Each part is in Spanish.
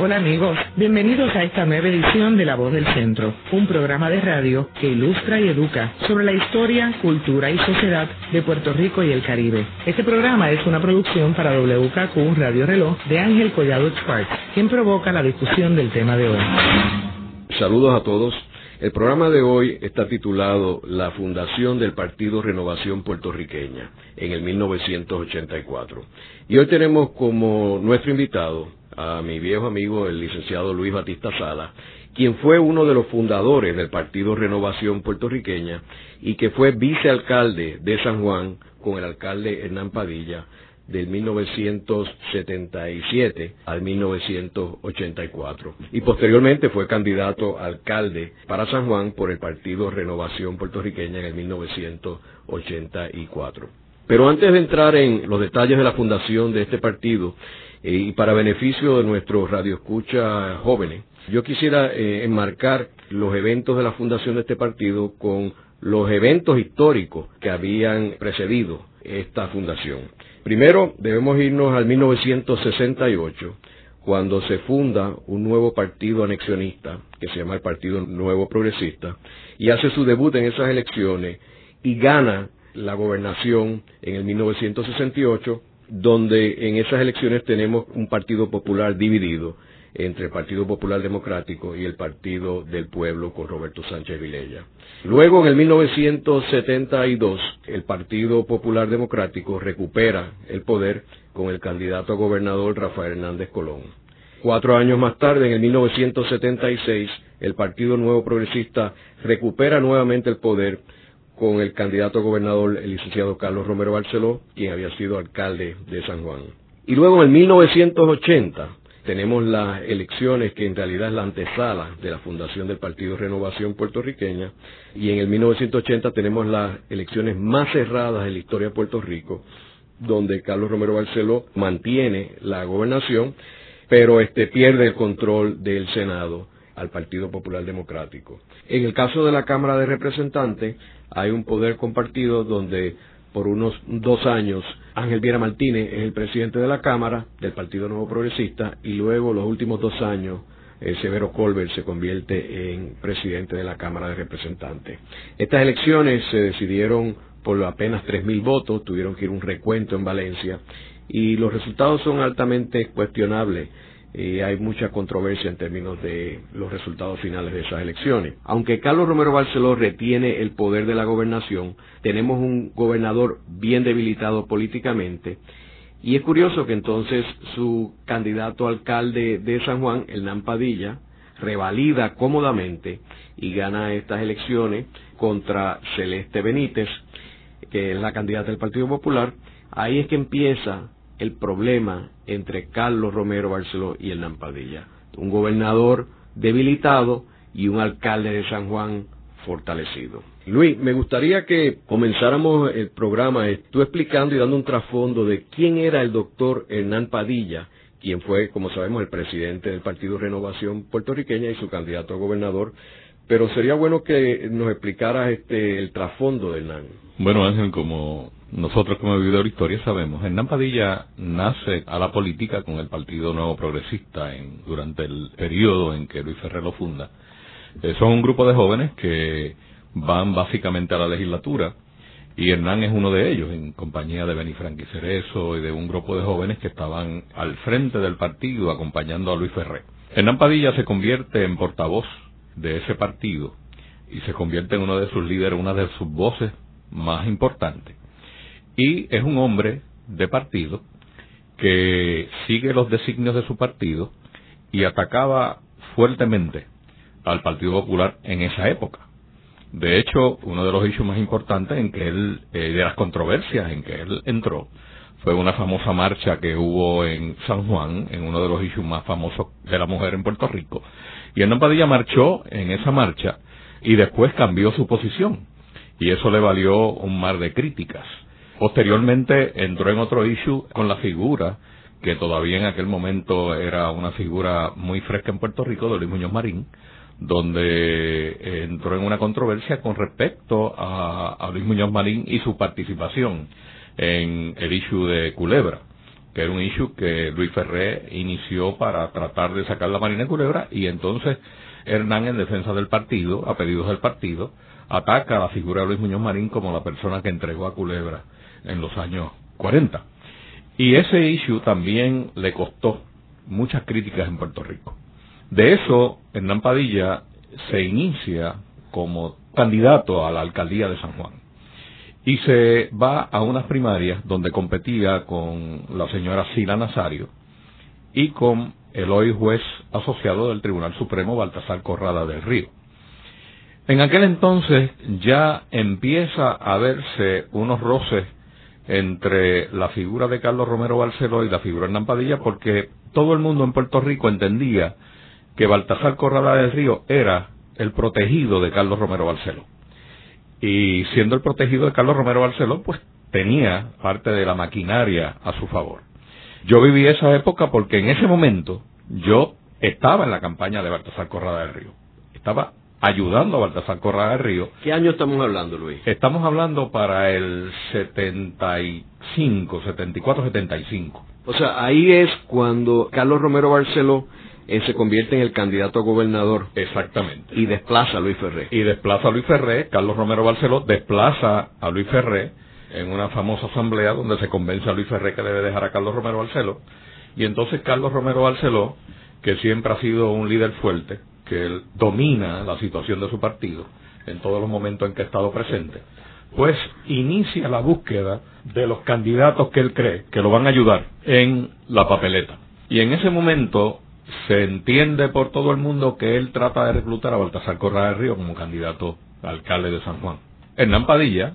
Hola amigos, bienvenidos a esta nueva edición de La Voz del Centro, un programa de radio que ilustra y educa sobre la historia, cultura y sociedad de Puerto Rico y el Caribe. Este programa es una producción para WKQ Radio Reloj de Ángel Collado Sparks, quien provoca la discusión del tema de hoy. Saludos a todos. El programa de hoy está titulado La Fundación del Partido Renovación Puertorriqueña en el 1984. Y hoy tenemos como nuestro invitado a mi viejo amigo, el licenciado Luis Batista Sala, quien fue uno de los fundadores del Partido Renovación Puertorriqueña y que fue vicealcalde de San Juan con el alcalde Hernán Padilla del 1977 al 1984 y posteriormente fue candidato a alcalde para San Juan por el Partido Renovación Puertorriqueña en el 1984. Pero antes de entrar en los detalles de la fundación de este partido, y para beneficio de nuestros radioescuchas jóvenes, yo quisiera eh, enmarcar los eventos de la fundación de este partido con los eventos históricos que habían precedido esta fundación. Primero debemos irnos al 1968, cuando se funda un nuevo partido anexionista, que se llama el Partido Nuevo Progresista, y hace su debut en esas elecciones y gana la gobernación en el 1968 donde en esas elecciones tenemos un Partido Popular dividido entre el Partido Popular Democrático y el Partido del Pueblo con Roberto Sánchez Vilella. Luego, en el 1972, el Partido Popular Democrático recupera el poder con el candidato a gobernador Rafael Hernández Colón. Cuatro años más tarde, en el 1976, el Partido Nuevo Progresista recupera nuevamente el poder con el candidato a gobernador, el licenciado Carlos Romero Barceló, quien había sido alcalde de San Juan. Y luego en 1980 tenemos las elecciones que en realidad es la antesala de la fundación del Partido Renovación Puertorriqueña y en el 1980 tenemos las elecciones más cerradas en la historia de Puerto Rico donde Carlos Romero Barceló mantiene la gobernación pero este pierde el control del Senado al Partido Popular Democrático. En el caso de la Cámara de Representantes, hay un poder compartido donde por unos dos años Ángel Viera Martínez es el presidente de la Cámara del Partido Nuevo Progresista y luego los últimos dos años eh, Severo Colbert se convierte en presidente de la Cámara de Representantes. Estas elecciones se decidieron por apenas 3.000 votos, tuvieron que ir un recuento en Valencia y los resultados son altamente cuestionables y hay mucha controversia en términos de los resultados finales de esas elecciones. Aunque Carlos Romero Barceló retiene el poder de la gobernación, tenemos un gobernador bien debilitado políticamente y es curioso que entonces su candidato alcalde de San Juan, Hernán Padilla, revalida cómodamente y gana estas elecciones contra Celeste Benítez, que es la candidata del Partido Popular. Ahí es que empieza el problema entre Carlos Romero Barceló y el Padilla. Un gobernador debilitado y un alcalde de San Juan fortalecido. Luis, me gustaría que comenzáramos el programa eh, tú explicando y dando un trasfondo de quién era el doctor Hernán Padilla, quien fue, como sabemos, el presidente del Partido Renovación Puertorriqueña y su candidato a gobernador. Pero sería bueno que nos explicaras este, el trasfondo de Hernán. Bueno, Ángel, como nosotros como vividor historia sabemos, Hernán Padilla nace a la política con el Partido Nuevo Progresista en, durante el periodo en que Luis Ferrer lo funda. Eh, son un grupo de jóvenes que van básicamente a la legislatura y Hernán es uno de ellos, en compañía de Beni Franqui Cerezo y de un grupo de jóvenes que estaban al frente del partido acompañando a Luis Ferrer. Hernán Padilla se convierte en portavoz de ese partido y se convierte en uno de sus líderes, una de sus voces más importantes y es un hombre de partido que sigue los designios de su partido y atacaba fuertemente al Partido Popular en esa época. De hecho, uno de los hechos más importantes en que él, eh, de las controversias en que él entró, fue una famosa marcha que hubo en San Juan, en uno de los issues más famosos de la mujer en Puerto Rico. Y Hernán Padilla marchó en esa marcha y después cambió su posición. Y eso le valió un mar de críticas. Posteriormente entró en otro issue con la figura, que todavía en aquel momento era una figura muy fresca en Puerto Rico, de Luis Muñoz Marín, donde entró en una controversia con respecto a, Luis Muñoz Marín y su participación en el issue de Culebra, que era un issue que Luis Ferré inició para tratar de sacar la Marina de Culebra y entonces Hernán en defensa del partido, a pedidos del partido, ataca a la figura de Luis Muñoz Marín como la persona que entregó a Culebra en los años 40. Y ese issue también le costó muchas críticas en Puerto Rico. De eso, Hernán Padilla se inicia como candidato a la alcaldía de San Juan y se va a unas primarias donde competía con la señora Sila Nazario y con el hoy juez asociado del Tribunal Supremo Baltasar Corrada del Río. En aquel entonces ya empieza a verse unos roces entre la figura de Carlos Romero Barceló y la figura de Hernán porque todo el mundo en Puerto Rico entendía que Baltasar Corrada del Río era el protegido de Carlos Romero Barceló. Y siendo el protegido de Carlos Romero Barceló, pues tenía parte de la maquinaria a su favor. Yo viví esa época porque en ese momento yo estaba en la campaña de Baltasar Corrada del Río. Estaba ayudando a Baltasar Corrada del Río. ¿Qué año estamos hablando, Luis? Estamos hablando para el 75, 74, 75. O sea, ahí es cuando Carlos Romero Barceló él se convierte en el candidato a gobernador. Exactamente. Y desplaza a Luis Ferré. Y desplaza a Luis Ferré, Carlos Romero Barceló desplaza a Luis Ferré en una famosa asamblea donde se convence a Luis Ferré que debe dejar a Carlos Romero Barceló. Y entonces Carlos Romero Barceló, que siempre ha sido un líder fuerte, que él domina la situación de su partido en todos los momentos en que ha estado presente, pues inicia la búsqueda de los candidatos que él cree que lo van a ayudar en la papeleta. Y en ese momento se entiende por todo el mundo que él trata de reclutar a Baltasar Correa del Río como candidato a alcalde de San Juan. Hernán Padilla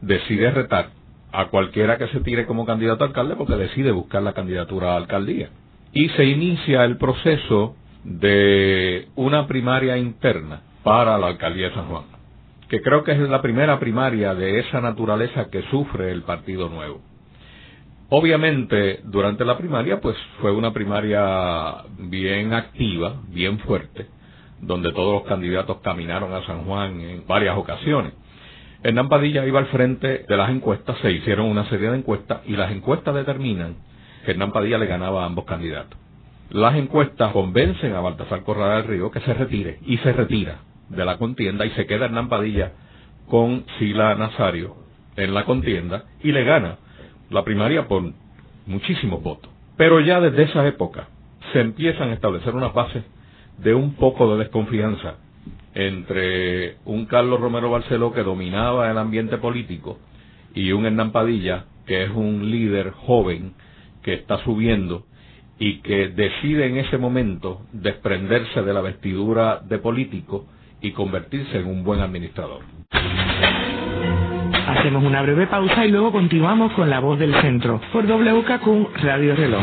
decide retar a cualquiera que se tire como candidato a alcalde porque decide buscar la candidatura a alcaldía. Y se inicia el proceso de una primaria interna para la alcaldía de San Juan, que creo que es la primera primaria de esa naturaleza que sufre el Partido Nuevo. Obviamente, durante la primaria, pues fue una primaria bien activa, bien fuerte, donde todos los candidatos caminaron a San Juan en varias ocasiones. Hernán Padilla iba al frente de las encuestas, se hicieron una serie de encuestas y las encuestas determinan que Hernán Padilla le ganaba a ambos candidatos. Las encuestas convencen a Baltasar Corrada del Río que se retire y se retira de la contienda y se queda Hernán Padilla con Sila Nazario en la contienda y le gana la primaria por muchísimos votos. Pero ya desde esa época se empiezan a establecer unas bases de un poco de desconfianza entre un Carlos Romero Barceló que dominaba el ambiente político y un Hernán Padilla que es un líder joven que está subiendo y que decide en ese momento desprenderse de la vestidura de político y convertirse en un buen administrador. Hacemos una breve pausa y luego continuamos con La Voz del Centro por WKQ Radio Reloj.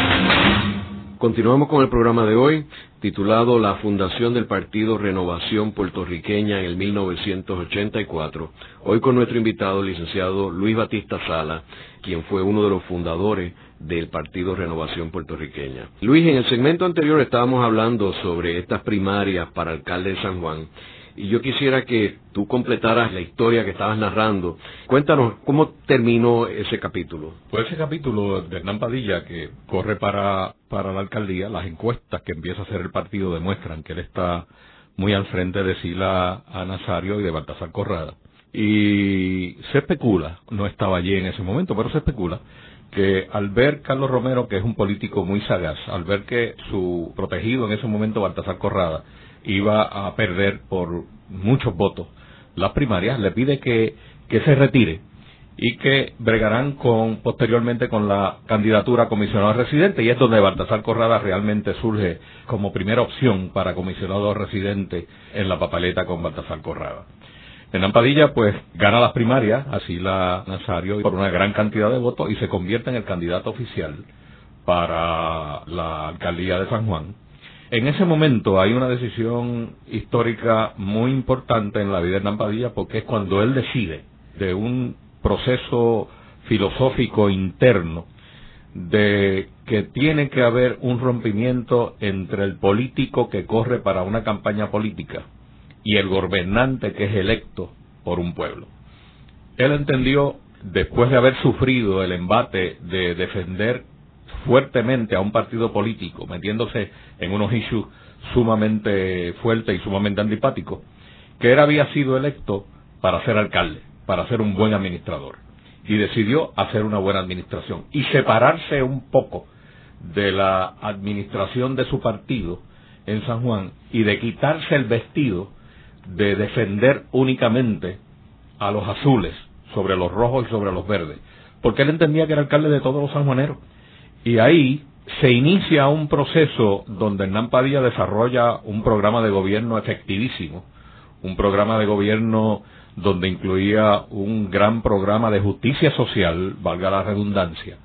Continuamos con el programa de hoy, titulado La Fundación del Partido Renovación Puertorriqueña en el 1984. Hoy con nuestro invitado, el licenciado Luis Batista Sala, quien fue uno de los fundadores del Partido Renovación Puertorriqueña. Luis, en el segmento anterior estábamos hablando sobre estas primarias para alcalde de San Juan y yo quisiera que tú completaras la historia que estabas narrando. Cuéntanos cómo terminó ese capítulo. Pues ese capítulo de Hernán Padilla que corre para, para la alcaldía, las encuestas que empieza a hacer el partido demuestran que él está muy al frente de Sila a Nazario y de Baltasar Corrada. Y se especula, no estaba allí en ese momento, pero se especula que al ver Carlos Romero, que es un político muy sagaz, al ver que su protegido en ese momento, Baltasar Corrada, iba a perder por muchos votos. Las primarias, le pide que, que se retire y que bregarán con posteriormente con la candidatura a comisionado residente. Y es donde Baltasar Corrada realmente surge como primera opción para comisionado residente en la papeleta con Baltasar Corrada. En Ampadilla, pues, gana las primarias, así la Nazario, por una gran cantidad de votos y se convierte en el candidato oficial para la alcaldía de San Juan En ese momento hay una decisión histórica muy importante en la vida de Nampadilla porque es cuando él decide de un proceso filosófico interno de que tiene que haber un rompimiento entre el político que corre para una campaña política y el gobernante que es electo por un pueblo. Él entendió, después de haber sufrido el embate de defender fuertemente a un partido político, metiéndose en unos issues sumamente fuertes y sumamente antipáticos, que él había sido electo para ser alcalde, para ser un buen administrador. Y decidió hacer una buena administración y separarse un poco de la administración de su partido en San Juan y de quitarse el vestido de defender únicamente a los azules sobre los rojos y sobre los verdes, porque él entendía que era alcalde de todos los sanjuaneros y ahí se inicia un proceso donde Hernán Padilla desarrolla un programa de gobierno efectivísimo, un programa de gobierno donde incluía un gran programa de justicia social, valga la redundancia,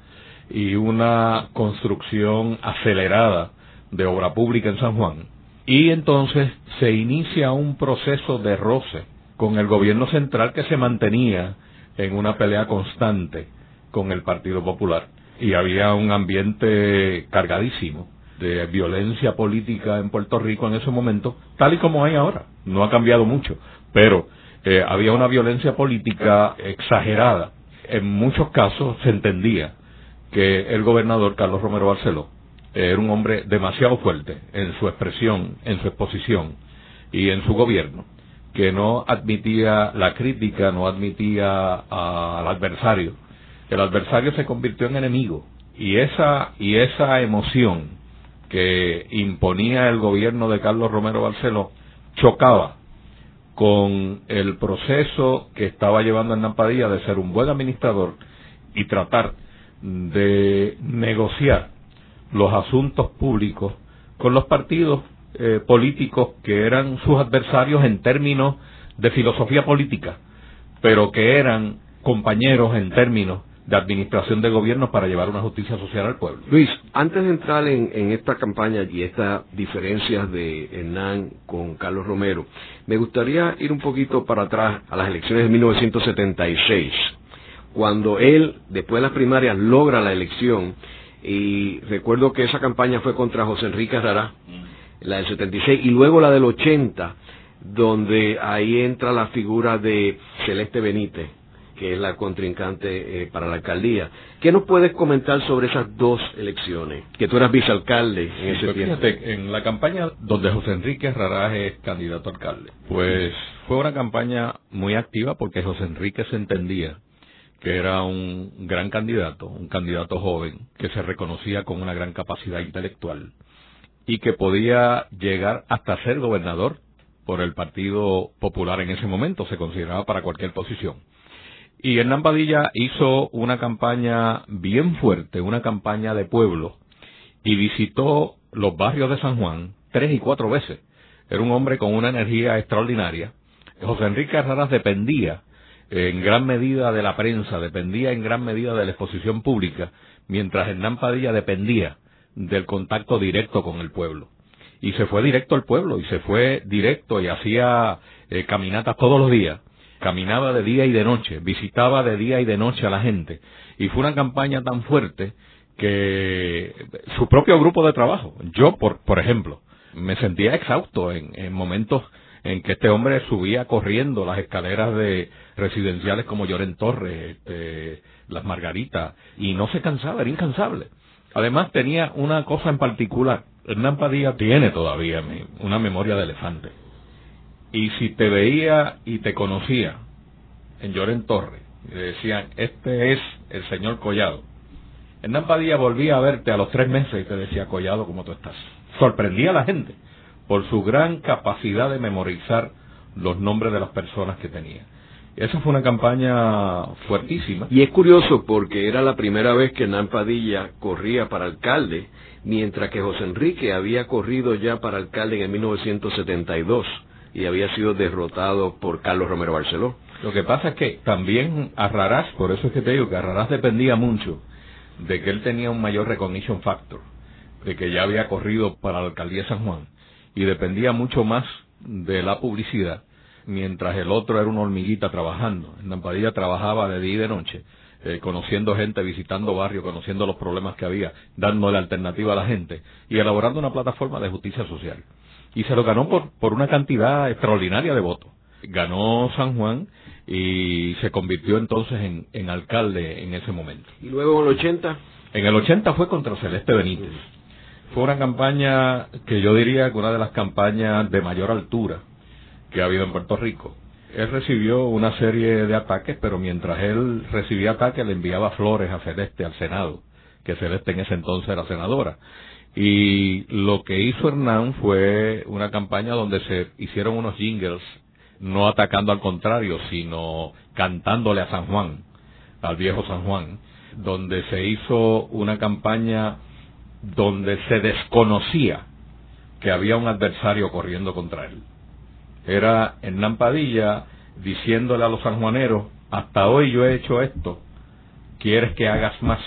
y una construcción acelerada de obra pública en San Juan. Y entonces se inicia un proceso de roce con el gobierno central que se mantenía en una pelea constante con el Partido Popular y había un ambiente cargadísimo de violencia política en Puerto Rico en ese momento, tal y como hay ahora. No ha cambiado mucho, pero eh, había una violencia política exagerada. En muchos casos se entendía que el gobernador Carlos Romero Barceló era un hombre demasiado fuerte en su expresión, en su exposición y en su gobierno, que no admitía la crítica, no admitía al adversario el adversario se convirtió en enemigo. Y esa y esa emoción que imponía el gobierno de Carlos Romero Barceló chocaba con el proceso que estaba llevando Hernán Padilla de ser un buen administrador y tratar de negociar los asuntos públicos con los partidos eh, políticos que eran sus adversarios en términos de filosofía política, pero que eran compañeros en términos de administración de gobierno para llevar una justicia social al pueblo. Luis, antes de entrar en, esta campaña y estas diferencias de Hernán con Carlos Romero, me gustaría ir un poquito para atrás a las elecciones de 1976, cuando él, después de las primarias, logra la elección y recuerdo que esa campaña fue contra José Enrique Rara, la del 76, y luego la del 80, donde ahí entra la figura de Celeste Benítez, que es la contrincante eh, para la alcaldía. ¿Qué nos puedes comentar sobre esas dos elecciones? Que tú eras vicealcalde en ese pues tiempo. en la campaña donde José Enrique Raraz es candidato a alcalde, pues fue una campaña muy activa porque José Enrique se entendía que era un gran candidato, un candidato joven, que se reconocía con una gran capacidad intelectual y que podía llegar hasta ser gobernador por el Partido Popular en ese momento, se consideraba para cualquier posición. Y Hernán Padilla hizo una campaña bien fuerte, una campaña de pueblo, y visitó los barrios de San Juan tres y cuatro veces. Era un hombre con una energía extraordinaria. José Enrique Herrera dependía en gran medida de la prensa, dependía en gran medida de la exposición pública, mientras Hernán Padilla dependía del contacto directo con el pueblo. Y se fue directo al pueblo, y se fue directo y hacía eh, caminatas todos los días caminaba de día y de noche, visitaba de día y de noche a la gente. Y fue una campaña tan fuerte que su propio grupo de trabajo, yo por, por ejemplo, me sentía exhausto en, en momentos en que este hombre subía corriendo las escaleras de residenciales como Lloren Torres, este, Las Margaritas, y no se cansaba, era incansable. Además tenía una cosa en particular, Hernán Padilla tiene todavía una memoria de elefante y si te veía y te conocía en Lloren Torre, y le decían, este es el señor Collado. Hernán Padilla volvía a verte a los tres meses y te decía, Collado, ¿cómo tú estás? Sorprendía a la gente por su gran capacidad de memorizar los nombres de las personas que tenía. Esa fue una campaña fuertísima. Y es curioso porque era la primera vez que Hernán Padilla corría para alcalde, mientras que José Enrique había corrido ya para alcalde en el 1972 y había sido derrotado por Carlos Romero Barceló. Lo que pasa es que también Arrarás, por eso es que te digo que Arrarás dependía mucho de que él tenía un mayor recognition factor. de que ya había corrido para la alcaldía de San Juan y dependía mucho más de la publicidad, mientras el otro era una hormiguita trabajando. En Padilla trabajaba de día y de noche, eh, conociendo gente, visitando barrios, conociendo los problemas que había, dándole alternativa a la gente y elaborando una plataforma de justicia social. Y se lo ganó por, por una cantidad extraordinaria de votos. Ganó San Juan y se convirtió entonces en, en alcalde en ese momento. ¿Y luego en el 80? En el 80 fue contra Celeste Benítez. Fue una campaña que yo diría que una de las campañas de mayor altura que ha habido en Puerto Rico. Él recibió una serie de ataques, pero mientras él recibía ataques le enviaba flores a Celeste al Senado, que Celeste en ese entonces era senadora. Y lo que hizo Hernán fue una campaña donde se hicieron unos jingles, no atacando al contrario, sino cantándole a San Juan, al viejo San Juan, donde se hizo una campaña donde se desconocía que había un adversario corriendo contra él. Era Hernán Padilla diciéndole a los sanjuaneros, hasta hoy yo he hecho esto, ¿quieres que hagas más?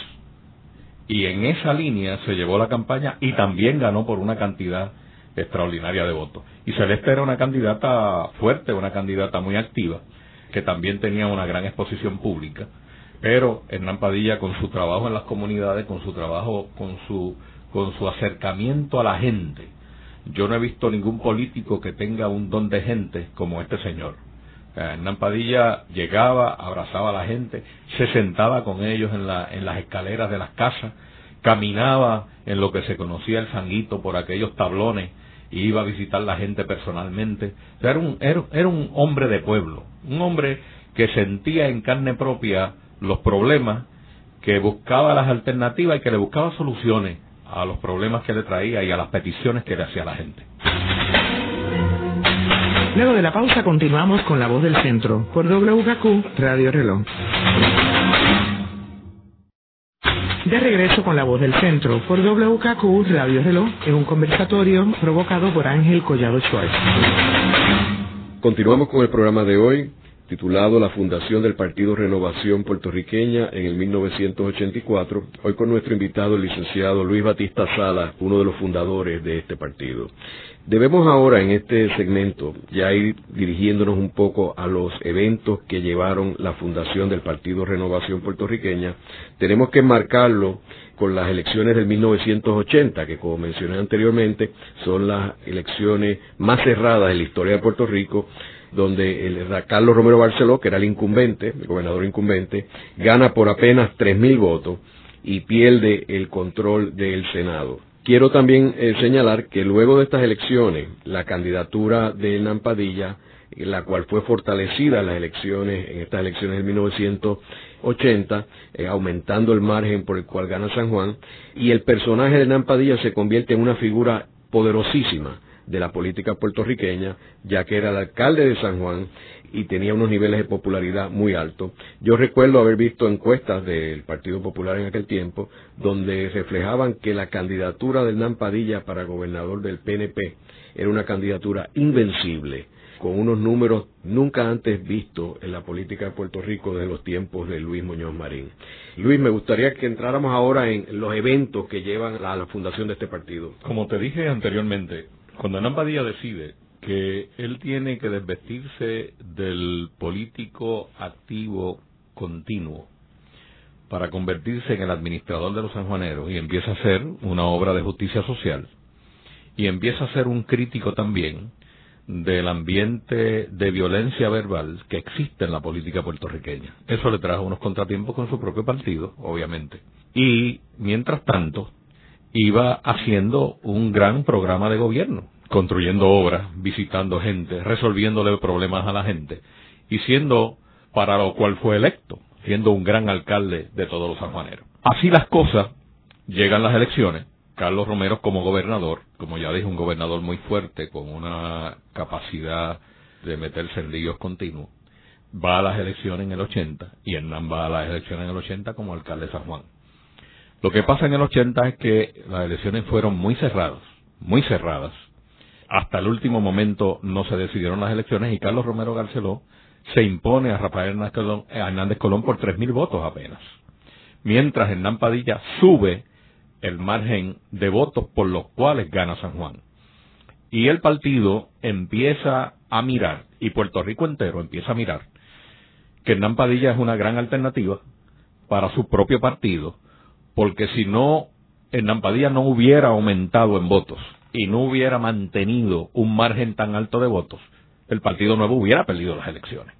Y en esa línea se llevó la campaña y también ganó por una cantidad extraordinaria de votos. Y Celeste era una candidata fuerte, una candidata muy activa, que también tenía una gran exposición pública pero Hernán Padilla con su trabajo en las comunidades, con su trabajo, con su, con su acercamiento a la gente, yo no he visto ningún político que tenga un don de gente como este señor. Hernán Padilla llegaba, abrazaba a la gente, se sentaba con ellos en, la, en las escaleras de las casas, caminaba en lo que se conocía el sanguito por aquellos tablones y iba a visitar la gente personalmente. era, un, era un hombre de pueblo, un hombre que sentía en carne propia los problemas, que buscaba las alternativas y que le buscaba soluciones a los problemas que le traía y a las peticiones que le hacía la gente. Luego de la pausa continuamos con La Voz del Centro por WKQ Radio Reloj. De regreso con La Voz del Centro por WKQ Radio Reloj en un conversatorio provocado por Ángel Collado Schwartz. Continuamos con el programa de hoy titulado La Fundación del Partido Renovación Puertorriqueña en el 1984, hoy con nuestro invitado el licenciado Luis Batista Sala, uno de los fundadores de este partido. Debemos ahora en este segmento ya ir dirigiéndonos un poco a los eventos que llevaron la fundación del Partido Renovación Puertorriqueña. Tenemos que enmarcarlo con las elecciones del 1980, que como mencioné anteriormente, son las elecciones más cerradas en la historia de Puerto Rico, donde el, Carlos Romero Barceló, que era el incumbente, el gobernador incumbente, gana por apenas 3.000 votos y pierde el control del Senado. Quiero también eh, señalar que luego de estas elecciones, la candidatura de Hernán Padilla, la cual fue fortalecida en las elecciones, en estas elecciones de 1980, eh, aumentando el margen por el cual gana San Juan, y el personaje de Hernán Padilla se convierte en una figura poderosísima de la política puertorriqueña, ya que era el alcalde de San Juan y tenía unos niveles de popularidad muy altos. Yo recuerdo haber visto encuestas del Partido Popular en aquel tiempo donde reflejaban que la candidatura de Hernán Padilla para gobernador del PNP era una candidatura invencible, con unos números nunca antes vistos en la política de Puerto Rico de los tiempos de Luis Muñoz Marín. Luis, me gustaría que entráramos ahora en los eventos que llevan a la fundación de este partido. Como te dije anteriormente, cuando Hernán Padilla decide que él tiene que desvestirse del político activo continuo para convertirse en el administrador de los sanjuaneros y empieza a hacer una obra de justicia social y empieza a ser un crítico también del ambiente de violencia verbal que existe en la política puertorriqueña. Eso le trajo unos contratiempos con su propio partido, obviamente. Y, mientras tanto, iba haciendo un gran programa de gobierno, construyendo obras, visitando gente, resolviéndole problemas a la gente y siendo para lo cual fue electo, siendo un gran alcalde de todos los sanjuaneros. Así las cosas, llegan las elecciones, Carlos Romero como gobernador, como ya dije, un gobernador muy fuerte, con una capacidad de meterse en líos continuos, va a las elecciones en el 80 y Hernán va a las elecciones en el 80 como alcalde de San Juan. Lo que pasa en el 80 es que las elecciones fueron muy cerradas, muy cerradas. Hasta el último momento no se decidieron las elecciones y Carlos Romero Garceló se impone a Rafael Hernández Colón por 3.000 votos apenas. Mientras Hernán Padilla sube el margen de votos por los cuales gana San Juan. Y el partido empieza a mirar, y Puerto Rico entero empieza a mirar, que Hernán Padilla es una gran alternativa para su propio partido, porque si no, Hernán Padilla no hubiera aumentado en votos y no hubiera mantenido un margen tan alto de votos, el Partido Nuevo hubiera perdido las elecciones.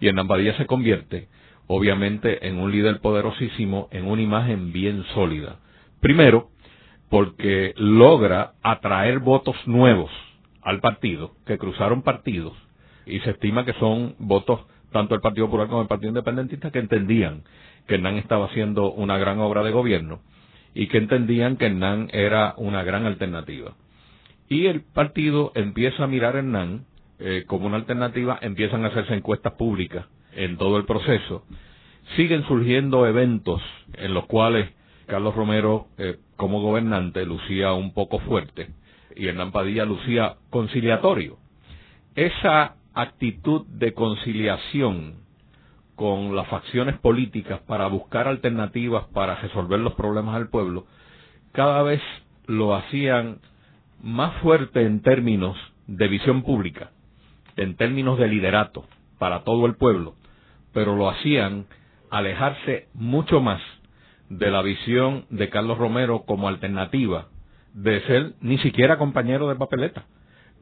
Y Hernán Padilla se convierte, obviamente, en un líder poderosísimo, en una imagen bien sólida. Primero, porque logra atraer votos nuevos al partido, que cruzaron partidos, y se estima que son votos tanto el Partido Popular como el Partido Independentista que entendían que Hernán estaba haciendo una gran obra de gobierno y que entendían que Hernán era una gran alternativa. Y el partido empieza a mirar a Hernán eh, como una alternativa, empiezan a hacerse encuestas públicas en todo el proceso. Siguen surgiendo eventos en los cuales Carlos Romero, eh, como gobernante, lucía un poco fuerte y Hernán Padilla lucía conciliatorio. Esa actitud de conciliación con las facciones políticas para buscar alternativas para resolver los problemas del pueblo, cada vez lo hacían más fuerte en términos de visión pública, en términos de liderato para todo el pueblo, pero lo hacían alejarse mucho más de la visión de Carlos Romero como alternativa de ser ni siquiera compañero de papeleta.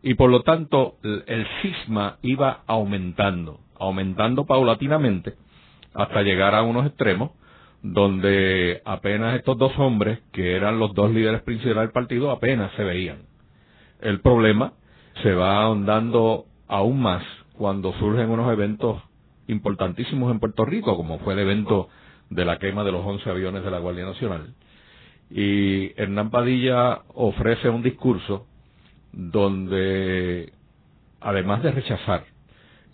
Y por lo tanto el cisma iba aumentando aumentando paulatinamente hasta llegar a unos extremos donde apenas estos dos hombres, que eran los dos líderes principales del partido, apenas se veían. El problema se va ahondando aún más cuando surgen unos eventos importantísimos en Puerto Rico, como fue el evento de la quema de los 11 aviones de la Guardia Nacional. Y Hernán Padilla ofrece un discurso donde, además de rechazar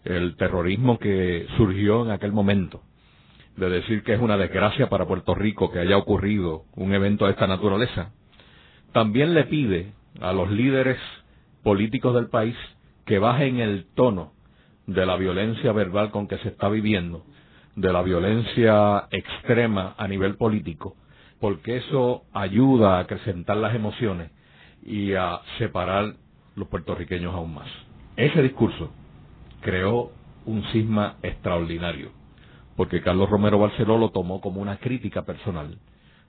el terrorismo que surgió en aquel momento, de decir que es una desgracia para Puerto Rico que haya ocurrido un evento de esta naturaleza, también le pide a los líderes políticos del país que bajen el tono de la violencia verbal con que se está viviendo, de la violencia extrema a nivel político, porque eso ayuda a acrecentar las emociones y a separar los puertorriqueños aún más. Ese discurso creó un cisma extraordinario, porque Carlos Romero Barceló lo tomó como una crítica personal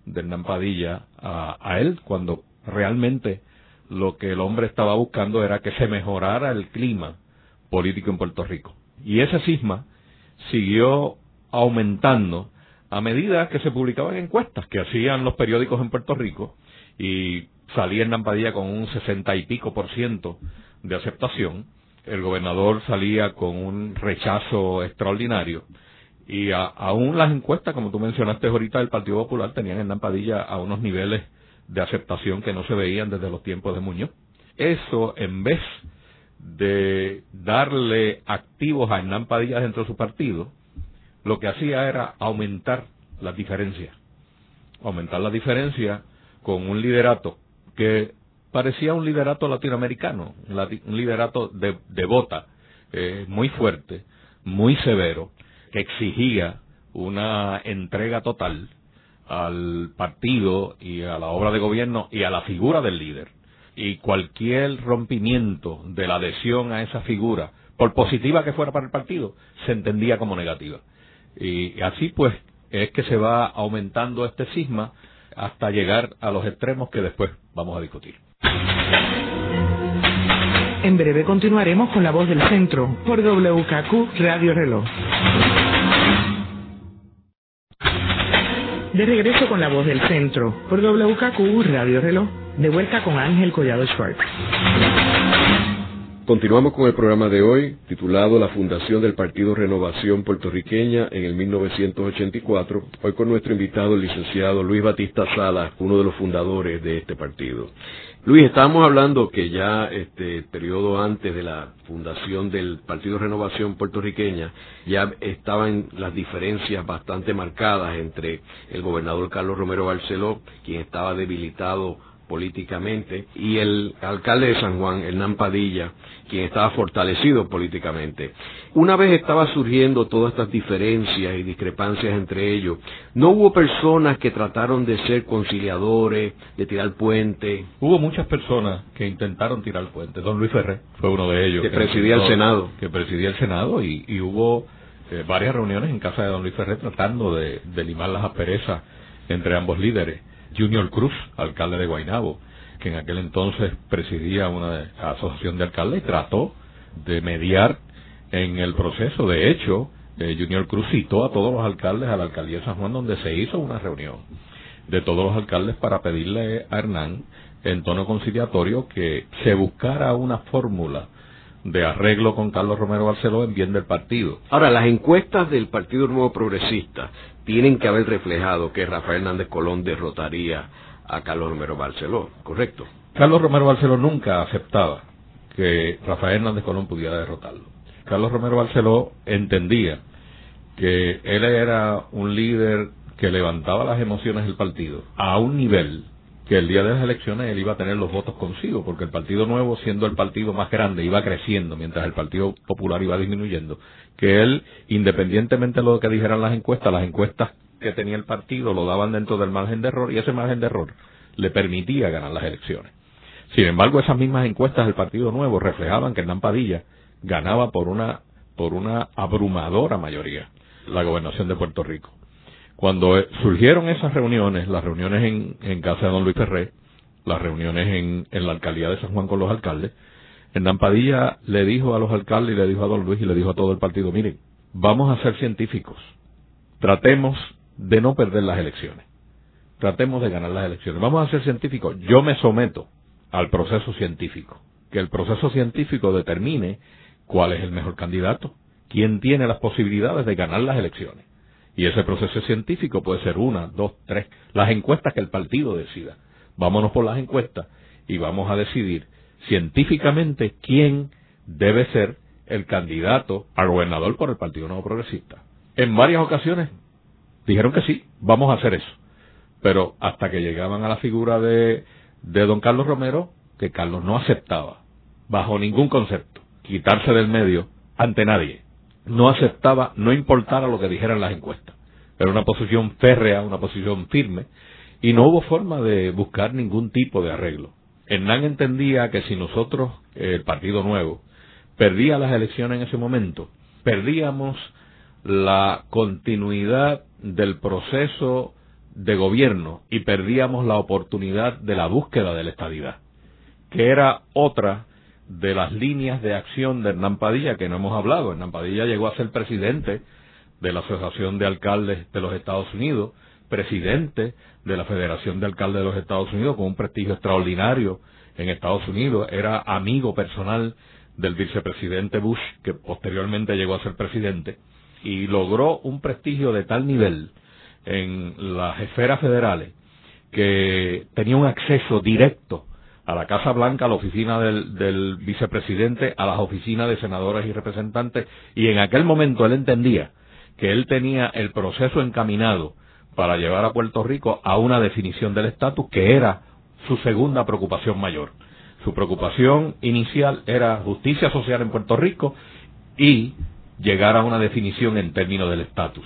de Hernán Padilla a, él, cuando realmente lo que el hombre estaba buscando era que se mejorara el clima político en Puerto Rico. Y ese cisma siguió aumentando a medida que se publicaban encuestas que hacían los periódicos en Puerto Rico y salía Hernán Padilla con un sesenta y pico por ciento de aceptación el gobernador salía con un rechazo extraordinario y aún las encuestas, como tú mencionaste ahorita, del Partido Popular tenían Hernán Padilla a unos niveles de aceptación que no se veían desde los tiempos de Muñoz. Eso, en vez de darle activos a Hernán Padilla dentro de su partido, lo que hacía era aumentar las diferencias. Aumentar las diferencias con un liderato que parecía un liderato latinoamericano, un liderato de, de bota, eh, muy fuerte, muy severo, que exigía una entrega total al partido y a la obra de gobierno y a la figura del líder. Y cualquier rompimiento de la adhesión a esa figura, por positiva que fuera para el partido, se entendía como negativa. Y así pues es que se va aumentando este cisma hasta llegar a los extremos que después vamos a discutir. En breve continuaremos con la voz del centro por WKQ Radio Reloj. De regreso con la voz del centro por WKQ Radio Reloj. De vuelta con Ángel Collado Schwartz. Continuamos con el programa de hoy, titulado La Fundación del Partido Renovación Puertorriqueña en el 1984, hoy con nuestro invitado, el licenciado Luis Batista Salas, uno de los fundadores de este partido. Luis, estábamos hablando que ya este periodo antes de la fundación del Partido Renovación Puertorriqueña ya estaban las diferencias bastante marcadas entre el gobernador Carlos Romero Barceló, quien estaba debilitado políticamente, y el alcalde de San Juan, Hernán Padilla, quien estaba fortalecido políticamente. Una vez estaba surgiendo todas estas diferencias y discrepancias entre ellos, no hubo personas que trataron de ser conciliadores, de tirar puente. Hubo muchas personas que intentaron tirar puente. Don Luis Ferré fue uno de ellos. Que, presidía el Senado. Que presidía el Senado y, hubo eh, varias reuniones en casa de Don Luis Ferré tratando de, de limar las asperezas entre ambos líderes. Junior Cruz, alcalde de Guaynabo, que en aquel entonces presidía una asociación de alcaldes trató de mediar en el proceso. De hecho, eh, Junior Cruz citó a todos los alcaldes a la alcaldía de San Juan donde se hizo una reunión de todos los alcaldes para pedirle a Hernán en tono conciliatorio que se buscara una fórmula de arreglo con Carlos Romero Barceló en bien del partido. Ahora, las encuestas del Partido Nuevo Progresista tienen que haber reflejado que Rafael Hernández Colón derrotaría a Carlos Romero Barceló, ¿correcto? Carlos Romero Barceló nunca aceptaba que Rafael Hernández Colón pudiera derrotarlo. Carlos Romero Barceló entendía que él era un líder que levantaba las emociones del partido a un nivel que el día de las elecciones él iba a tener los votos consigo, porque el Partido Nuevo, siendo el partido más grande, iba creciendo, mientras el Partido Popular iba disminuyendo, que él, independientemente de lo que dijeran las encuestas, las encuestas que tenía el partido lo daban dentro del margen de error, y ese margen de error le permitía ganar las elecciones. Sin embargo, esas mismas encuestas del Partido Nuevo reflejaban que Hernán Padilla ganaba por una, por una abrumadora mayoría la gobernación de Puerto Rico. Cuando eh, surgieron esas reuniones, las reuniones en, casa de don Luis Ferré, las reuniones en, en la alcaldía de San Juan con los alcaldes, Hernán Padilla le dijo a los alcaldes y le dijo a don Luis y le dijo a todo el partido, miren, vamos a ser científicos, tratemos de no perder las elecciones, tratemos de ganar las elecciones, vamos a ser científicos, yo me someto al proceso científico, que el proceso científico determine cuál es el mejor candidato, quién tiene las posibilidades de ganar las elecciones. Y ese proceso científico puede ser una, dos, tres, las encuestas que el partido decida. Vámonos por las encuestas y vamos a decidir científicamente quién debe ser el candidato a gobernador por el Partido Nuevo Progresista. En varias ocasiones dijeron que sí, vamos a hacer eso. Pero hasta que llegaban a la figura de, de don Carlos Romero, que Carlos no aceptaba, bajo ningún concepto, quitarse del medio ante nadie no aceptaba, no importara lo que dijeran las encuestas. Era una posición férrea, una posición firme, y no hubo forma de buscar ningún tipo de arreglo. Hernán entendía que si nosotros, el Partido Nuevo, perdía las elecciones en ese momento, perdíamos la continuidad del proceso de gobierno y perdíamos la oportunidad de la búsqueda de la estabilidad, que era otra de las líneas de acción de Hernán Padilla, que no hemos hablado. Hernán Padilla llegó a ser presidente de la Asociación de Alcaldes de los Estados Unidos, presidente de la Federación de Alcaldes de los Estados Unidos, con un prestigio extraordinario en Estados Unidos, era amigo personal del vicepresidente Bush, que posteriormente llegó a ser presidente, y logró un prestigio de tal nivel en las esferas federales que tenía un acceso directo a la Casa Blanca, a la oficina del, vicepresidente, a las oficinas de senadores y representantes, y en aquel momento él entendía que él tenía el proceso encaminado para llevar a Puerto Rico a una definición del estatus que era su segunda preocupación mayor. Su preocupación inicial era justicia social en Puerto Rico y llegar a una definición en términos del estatus.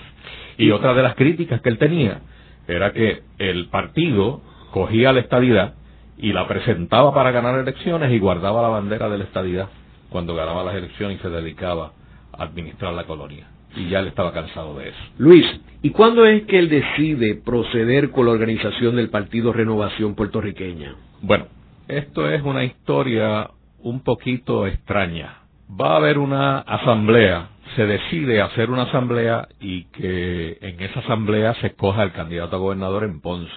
Y otra de las críticas que él tenía era que el partido cogía la estabilidad y la presentaba para ganar elecciones y guardaba la bandera de la estadidad cuando ganaba las elecciones y se dedicaba a administrar la colonia. Y ya él estaba cansado de eso. Luis, ¿y cuándo es que él decide proceder con la organización del Partido Renovación Puertorriqueña? Bueno, esto es una historia un poquito extraña. Va a haber una asamblea, se decide hacer una asamblea y que en esa asamblea se escoja el candidato a gobernador en Ponce.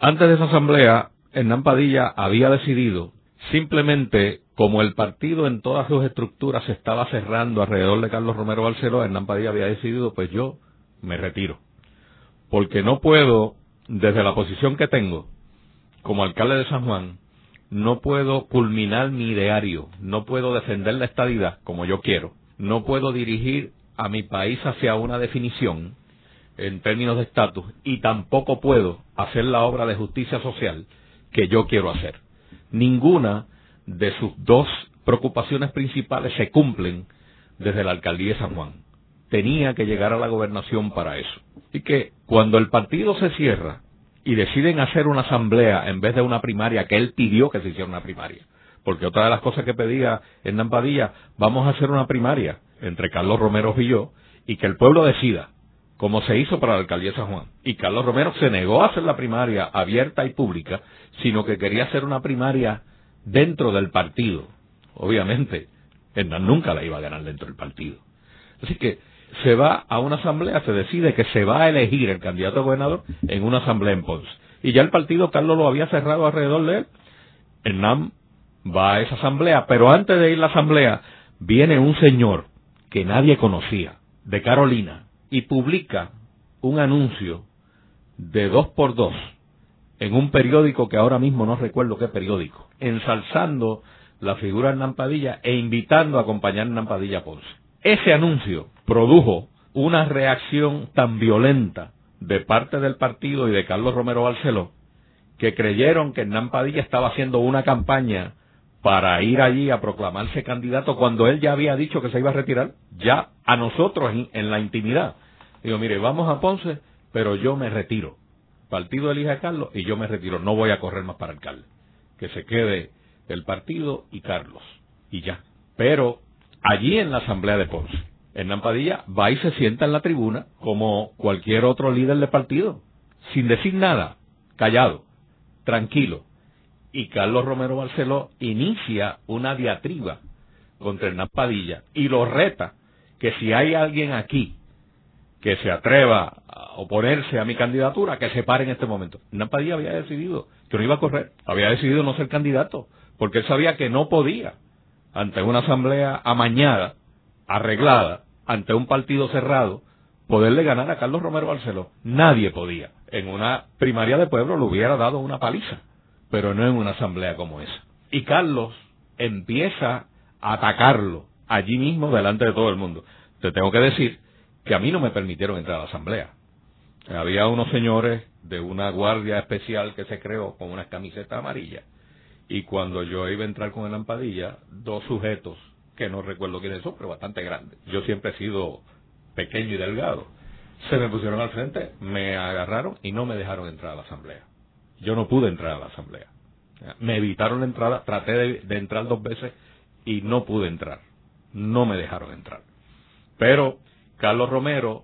Antes de esa asamblea Hernán Padilla había decidido simplemente como el partido en todas sus estructuras se estaba cerrando alrededor de Carlos Romero Barceló, Hernán Padilla había decidido pues yo me retiro. Porque no puedo, desde la posición que tengo como alcalde de San Juan, no puedo culminar mi ideario, no puedo defender la estadidad como yo quiero, no puedo dirigir a mi país hacia una definición en términos de estatus y tampoco puedo hacer la obra de justicia social que yo quiero hacer. Ninguna de sus dos preocupaciones principales se cumplen desde la alcaldía de San Juan. Tenía que llegar a la gobernación para eso. Y que cuando el partido se cierra y deciden hacer una asamblea en vez de una primaria, que él pidió que se hiciera una primaria, porque otra de las cosas que pedía Hernán Padilla, vamos a hacer una primaria entre Carlos Romero y yo, y que el pueblo decida, como se hizo para la alcaldía San Juan. Y Carlos Romero se negó a hacer la primaria abierta y pública, sino que quería hacer una primaria dentro del partido. Obviamente, Hernán nunca la iba a ganar dentro del partido. Así que se va a una asamblea, se decide que se va a elegir el candidato a gobernador en una asamblea en Ponce. Y ya el partido Carlos lo había cerrado alrededor de él. Hernán va a esa asamblea, pero antes de ir a la asamblea viene un señor que nadie conocía, de Carolina, y publica un anuncio de dos por dos en un periódico que ahora mismo no recuerdo qué periódico, ensalzando la figura de Hernán Padilla e invitando a acompañar a a Ponce. Ese anuncio produjo una reacción tan violenta de parte del partido y de Carlos Romero Barceló que creyeron que Hernán Padilla estaba haciendo una campaña para ir allí a proclamarse candidato cuando él ya había dicho que se iba a retirar, ya a nosotros en, la intimidad. Digo, mire, vamos a Ponce, pero yo me retiro. Partido elija a Carlos y yo me retiro, no voy a correr más para alcalde. Que se quede el partido y Carlos. Y ya. Pero allí en la asamblea de Ponce, Hernán Padilla va y se sienta en la tribuna como cualquier otro líder de partido, sin decir nada, callado, tranquilo. Y Carlos Romero Barceló inicia una diatriba contra Hernán Padilla y lo reta que si hay alguien aquí que se atreva a oponerse a mi candidatura, que se pare en este momento. Hernán había decidido que no iba a correr, había decidido no ser candidato, porque él sabía que no podía, ante una asamblea amañada, arreglada, ante un partido cerrado, poderle ganar a Carlos Romero Barceló. Nadie podía. En una primaria de pueblo le hubiera dado una paliza, pero no en una asamblea como esa. Y Carlos empieza a atacarlo allí mismo delante de todo el mundo. Te tengo que decir que a mí no me permitieron entrar a la asamblea. Había unos señores de una guardia especial que se creó con una camiseta amarilla y cuando yo iba a entrar con el lampadilla, dos sujetos, que no recuerdo quiénes son, pero bastante grandes. Yo siempre he sido pequeño y delgado. Se me pusieron al frente, me agarraron y no me dejaron entrar a la asamblea. Yo no pude entrar a la asamblea. Me evitaron la entrada, traté de, entrar dos veces y no pude entrar. No me dejaron entrar. Pero Carlos Romero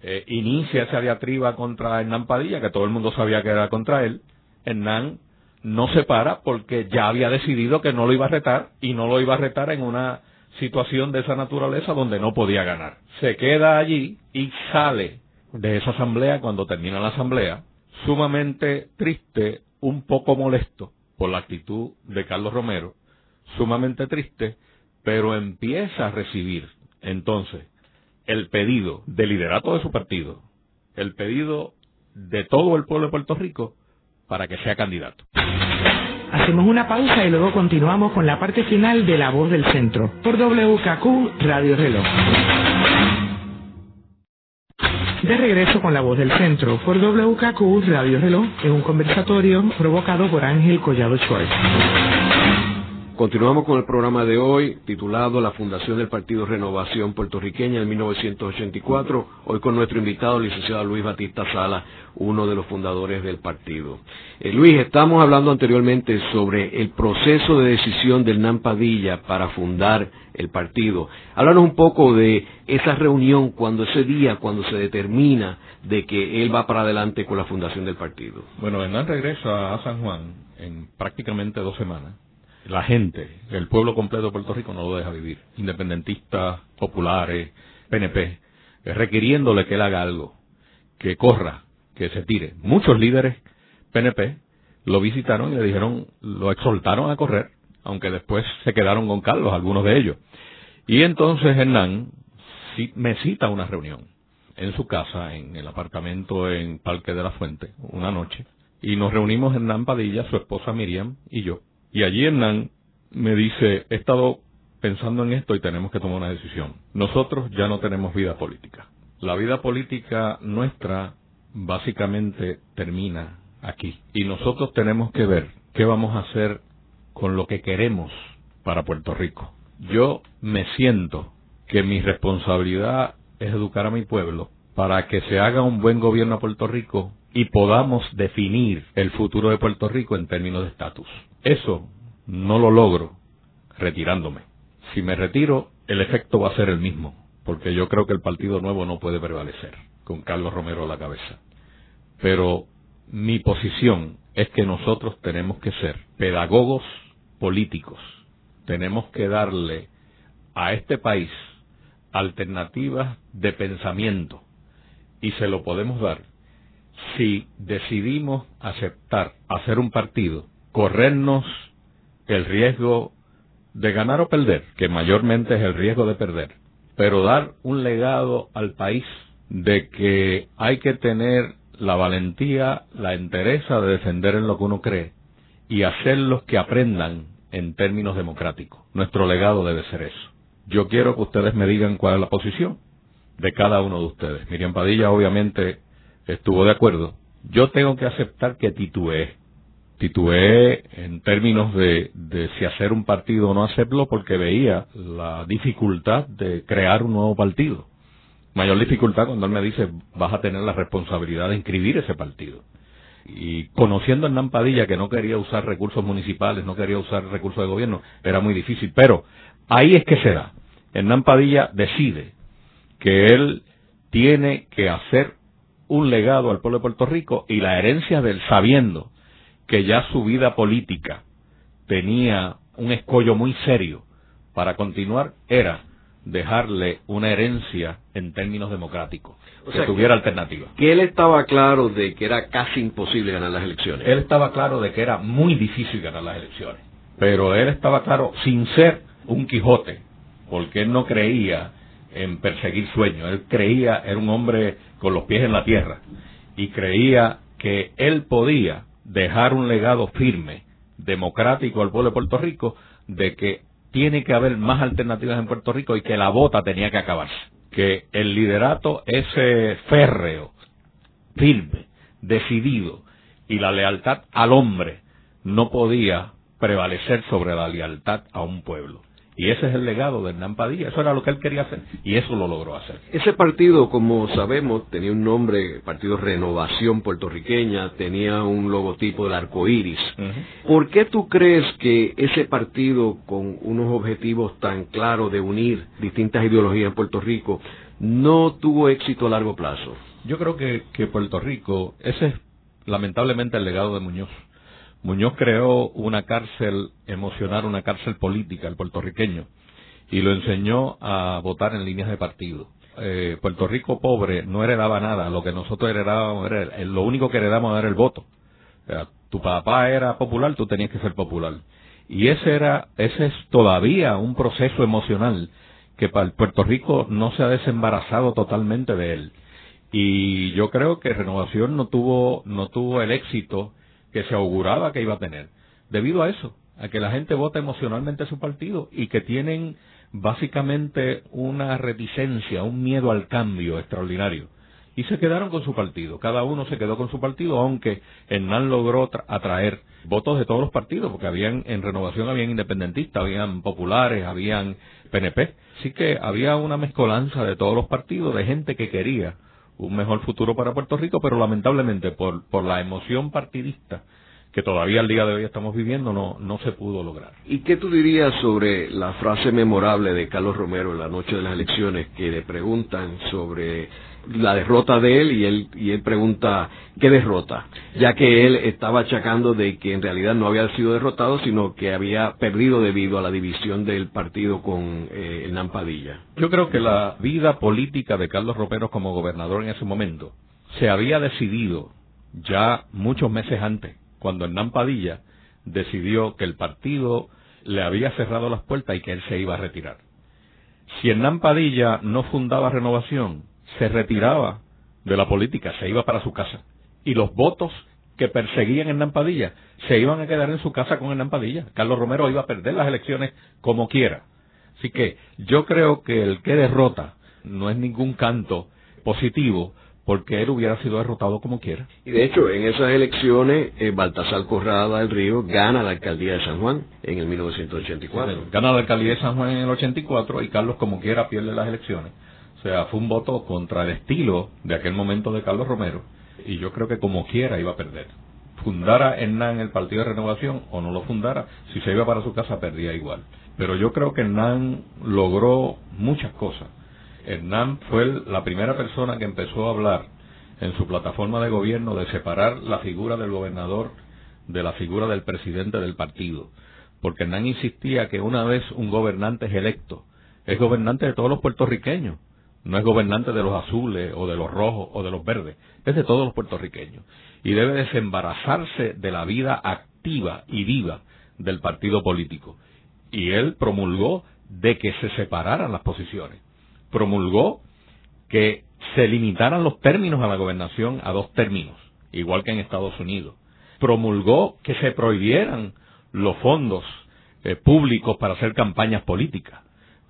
eh, inicia esa diatriba contra Hernán Padilla, que todo el mundo sabía que era contra él. Hernán no se para porque ya había decidido que no lo iba a retar y no lo iba a retar en una situación de esa naturaleza donde no podía ganar. Se queda allí y sale de esa asamblea cuando termina la asamblea, sumamente triste, un poco molesto por la actitud de Carlos Romero, sumamente triste, pero empieza a recibir entonces el pedido del liderato de su partido, el pedido de todo el pueblo de Puerto Rico para que sea candidato. Hacemos una pausa y luego continuamos con la parte final de La Voz del Centro por WKQ Radio Reloj. De regreso con La Voz del Centro por WKQ Radio Reloj en un conversatorio provocado por Ángel Collado Schwartz. Continuamos con el programa de hoy titulado La Fundación del Partido Renovación Puertorriqueña en 1984, hoy con nuestro invitado, el licenciado Luis Batista Sala, uno de los fundadores del partido. Eh, Luis, estamos hablando anteriormente sobre el proceso de decisión del NAM Padilla para fundar el partido. Háblanos un poco de esa reunión, cuando ese día, cuando se determina de que él va para adelante con la fundación del partido. Bueno, Hernán regresa a San Juan en prácticamente dos semanas la gente, el pueblo completo de Puerto Rico no lo deja vivir. Independentistas, populares, PNP, requiriéndole que él haga algo, que corra, que se tire. Muchos líderes PNP lo visitaron y le dijeron, lo exhortaron a correr, aunque después se quedaron con Carlos, algunos de ellos. Y entonces Hernán me cita a una reunión en su casa, en el apartamento en Parque de la Fuente, una noche, y nos reunimos Hernán Padilla, su esposa Miriam y yo y allí Hernán me dice, he estado pensando en esto y tenemos que tomar una decisión. Nosotros ya no tenemos vida política. La vida política nuestra básicamente termina aquí. Y nosotros tenemos que ver qué vamos a hacer con lo que queremos para Puerto Rico. Yo me siento que mi responsabilidad es educar a mi pueblo para que se haga un buen gobierno a Puerto Rico y podamos definir el futuro de Puerto Rico en términos de estatus. Eso no lo logro retirándome. Si me retiro, el efecto va a ser el mismo, porque yo creo que el Partido Nuevo no puede prevalecer con Carlos Romero a la cabeza. Pero mi posición es que nosotros tenemos que ser pedagogos políticos. Tenemos que darle a este país alternativas de pensamiento y se lo podemos dar si decidimos aceptar hacer un partido, corrernos el riesgo de ganar o perder, que mayormente es el riesgo de perder, pero dar un legado al país de que hay que tener la valentía, la entereza de defender en lo que uno cree y hacerlos que aprendan en términos democráticos. Nuestro legado debe ser eso. Yo quiero que ustedes me digan cuál es la posición de cada uno de ustedes. Miriam Padilla obviamente estuvo de acuerdo. Yo tengo que aceptar que titué titué en términos de, de, si hacer un partido o no hacerlo porque veía la dificultad de crear un nuevo partido. Mayor dificultad cuando él me dice vas a tener la responsabilidad de inscribir ese partido. Y conociendo a Hernán Padilla que no quería usar recursos municipales, no quería usar recursos de gobierno, era muy difícil. Pero ahí es que se da. Hernán Padilla decide que él tiene que hacer un legado al pueblo de Puerto Rico y la herencia del sabiendo que ya su vida política tenía un escollo muy serio para continuar era dejarle una herencia en términos democráticos, o sea, que tuviera alternativa. Que él estaba claro de que era casi imposible ganar las elecciones. Él estaba claro de que era muy difícil ganar las elecciones, pero él estaba claro sin ser un Quijote, porque él no creía en perseguir sueños, él creía, era un hombre con los pies en la tierra, y creía que él podía dejar un legado firme, democrático al pueblo de Puerto Rico, de que tiene que haber más alternativas en Puerto Rico y que la bota tenía que acabarse. Que el liderato ese férreo, firme, decidido y la lealtad al hombre no podía prevalecer sobre la lealtad a un pueblo. Y ese es el legado de Hernán Padilla. Eso era lo que él quería hacer y eso lo logró hacer. Ese partido, como sabemos, tenía un nombre, Partido Renovación Puertorriqueña, tenía un logotipo del arco iris. ¿Por qué tú crees que ese partido, con unos objetivos tan claros de unir distintas ideologías en Puerto Rico, no tuvo éxito a largo plazo? Yo creo que, que Puerto Rico, ese es lamentablemente el legado de Muñoz. Muñoz creó una cárcel emocional, una cárcel política, el puertorriqueño, y lo enseñó a votar en líneas de partido. Eh, Puerto Rico pobre no heredaba nada, lo que nosotros heredábamos era, lo único que heredamos era el voto. tu papá era popular, tú tenías que ser popular. Y ese era, ese es todavía un proceso emocional que para Puerto Rico no se ha desembarazado totalmente de él. Y yo creo que Renovación no tuvo, no tuvo el éxito que se auguraba que iba a tener, debido a eso, a que la gente vota emocionalmente a su partido y que tienen básicamente una reticencia, un miedo al cambio extraordinario. Y se quedaron con su partido, cada uno se quedó con su partido, aunque Hernán logró atraer votos de todos los partidos, porque habían en renovación habían independentistas, habían populares, habían PNP, así que había una mezcolanza de todos los partidos, de gente que quería un mejor futuro para Puerto Rico, pero lamentablemente por, por la emoción partidista que todavía al día de hoy estamos viviendo no, no se pudo lograr. ¿Y qué tú dirías sobre la frase memorable de Carlos Romero en la noche de las elecciones que le preguntan sobre la derrota de él y él y él pregunta qué derrota ya que él estaba achacando de que en realidad no había sido derrotado sino que había perdido debido a la división del partido con eh, Hernán yo creo que la vida política de Carlos Romero como gobernador en ese momento se había decidido ya muchos meses antes cuando Hernán Padilla decidió que el partido le había cerrado las puertas y que él se iba a retirar. Si Hernán Padilla no fundaba renovación, se retiraba de la política, se iba para su casa. Y los votos que perseguían a Hernán Padilla se iban a quedar en su casa con Hernán Padilla. Carlos Romero iba a perder las elecciones como quiera. Así que yo creo que el que derrota no es ningún canto positivo porque él hubiera sido derrotado como quiera. Y de hecho, en esas elecciones, eh, Baltasar Corrada del Río gana la alcaldía de San Juan en el 1984. gana la alcaldía de San Juan en el 84 y Carlos como quiera pierde las elecciones. O sea, fue un voto contra el estilo de aquel momento de Carlos Romero y yo creo que como quiera iba a perder. Fundara Hernán el Partido de Renovación o no lo fundara, si se iba para su casa perdía igual. Pero yo creo que Hernán logró muchas cosas. Hernán fue la primera persona que empezó a hablar en su plataforma de gobierno de separar la figura del gobernador de la figura del presidente del partido. Porque Hernán insistía que una vez un gobernante es electo, es gobernante de todos los puertorriqueños no es gobernante de los azules o de los rojos o de los verdes, es de todos los puertorriqueños. Y debe desembarazarse de la vida activa y viva del partido político. Y él promulgó de que se separaran las posiciones. Promulgó que se limitaran los términos a la gobernación a dos términos, igual que en Estados Unidos. Promulgó que se prohibieran los fondos eh, públicos para hacer campañas políticas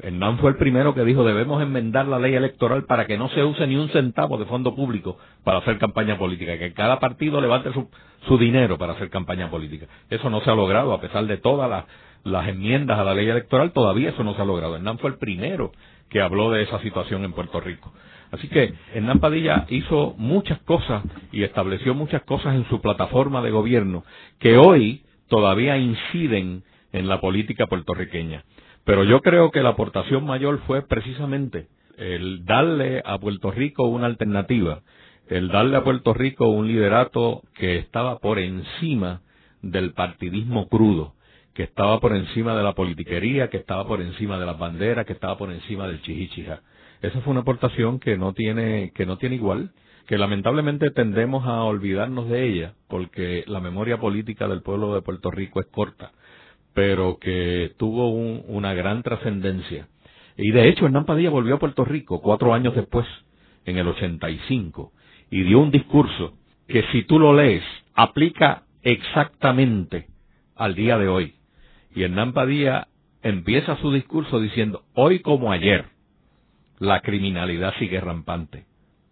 Hernán fue el primero que dijo debemos enmendar la ley electoral para que no se use ni un centavo de fondo público para hacer campaña política, que cada partido levante su, su dinero para hacer campaña política. Eso no se ha logrado, a pesar de todas las, enmiendas a la ley electoral, todavía eso no se ha logrado. Hernán fue el primero que habló de esa situación en Puerto Rico. Así que Hernán Padilla hizo muchas cosas y estableció muchas cosas en su plataforma de gobierno que hoy todavía inciden en la política puertorriqueña. Pero yo creo que la aportación mayor fue precisamente el darle a Puerto Rico una alternativa, el darle a Puerto Rico un liderato que estaba por encima del partidismo crudo, que estaba por encima de la politiquería, que estaba por encima de las banderas, que estaba por encima del chihichija. Esa fue una aportación que no tiene, que no tiene igual, que lamentablemente tendemos a olvidarnos de ella, porque la memoria política del pueblo de Puerto Rico es corta pero que tuvo una gran trascendencia. Y de hecho, Hernán Padilla volvió a Puerto Rico cuatro años después, en el 85, y dio un discurso que si tú lo lees, aplica exactamente al día de hoy. Y Hernán Padilla empieza su discurso diciendo, hoy como ayer, la criminalidad sigue rampante.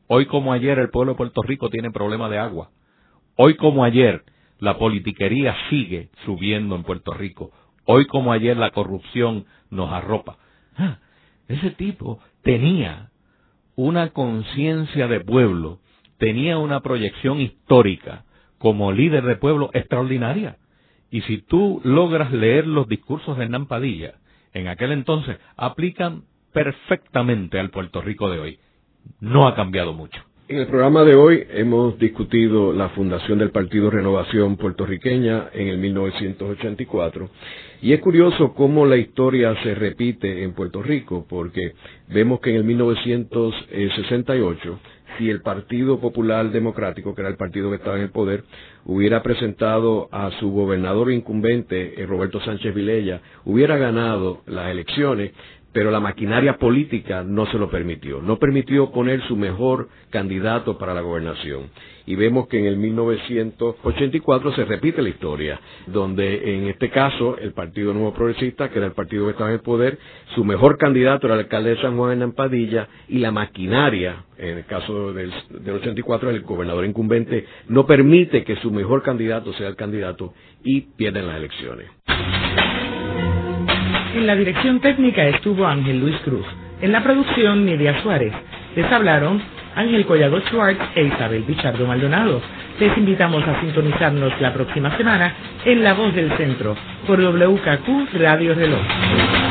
Hoy como ayer el pueblo de Puerto Rico tiene problema de agua. Hoy como ayer la politiquería sigue subiendo en Puerto Rico. Hoy como ayer la corrupción nos arropa. Ah, ese tipo tenía una conciencia de pueblo, tenía una proyección histórica como líder de pueblo extraordinaria. Y si tú logras leer los discursos de Hernán Padilla, en aquel entonces aplican perfectamente al Puerto Rico de hoy. No ha cambiado mucho. En el programa de hoy hemos discutido la fundación del Partido Renovación Puertorriqueña en el 1984 y es curioso cómo la historia se repite en Puerto Rico porque vemos que en el 1968 si el Partido Popular Democrático, que era el partido que estaba en el poder, hubiera presentado a su gobernador incumbente, eh, Roberto Sánchez Vilella, hubiera ganado las elecciones, pero la maquinaria política no se lo permitió. No permitió poner su mejor candidato para la gobernación. Y vemos que en el 1984 se repite la historia, donde en este caso el Partido Nuevo Progresista, que era el partido que estaba en el poder, su mejor candidato era el alcalde de San Juan en Padilla, y la maquinaria, en el caso del, del 84, el gobernador incumbente, no permite que su mejor candidato sea el candidato y pierden las elecciones. En la dirección técnica estuvo Ángel Luis Cruz. En la producción, Nidia Suárez. Les hablaron Ángel Collado Schwartz e Isabel Pichardo Maldonado. Les invitamos a sintonizarnos la próxima semana en La Voz del Centro por WKQ Radio Reloj.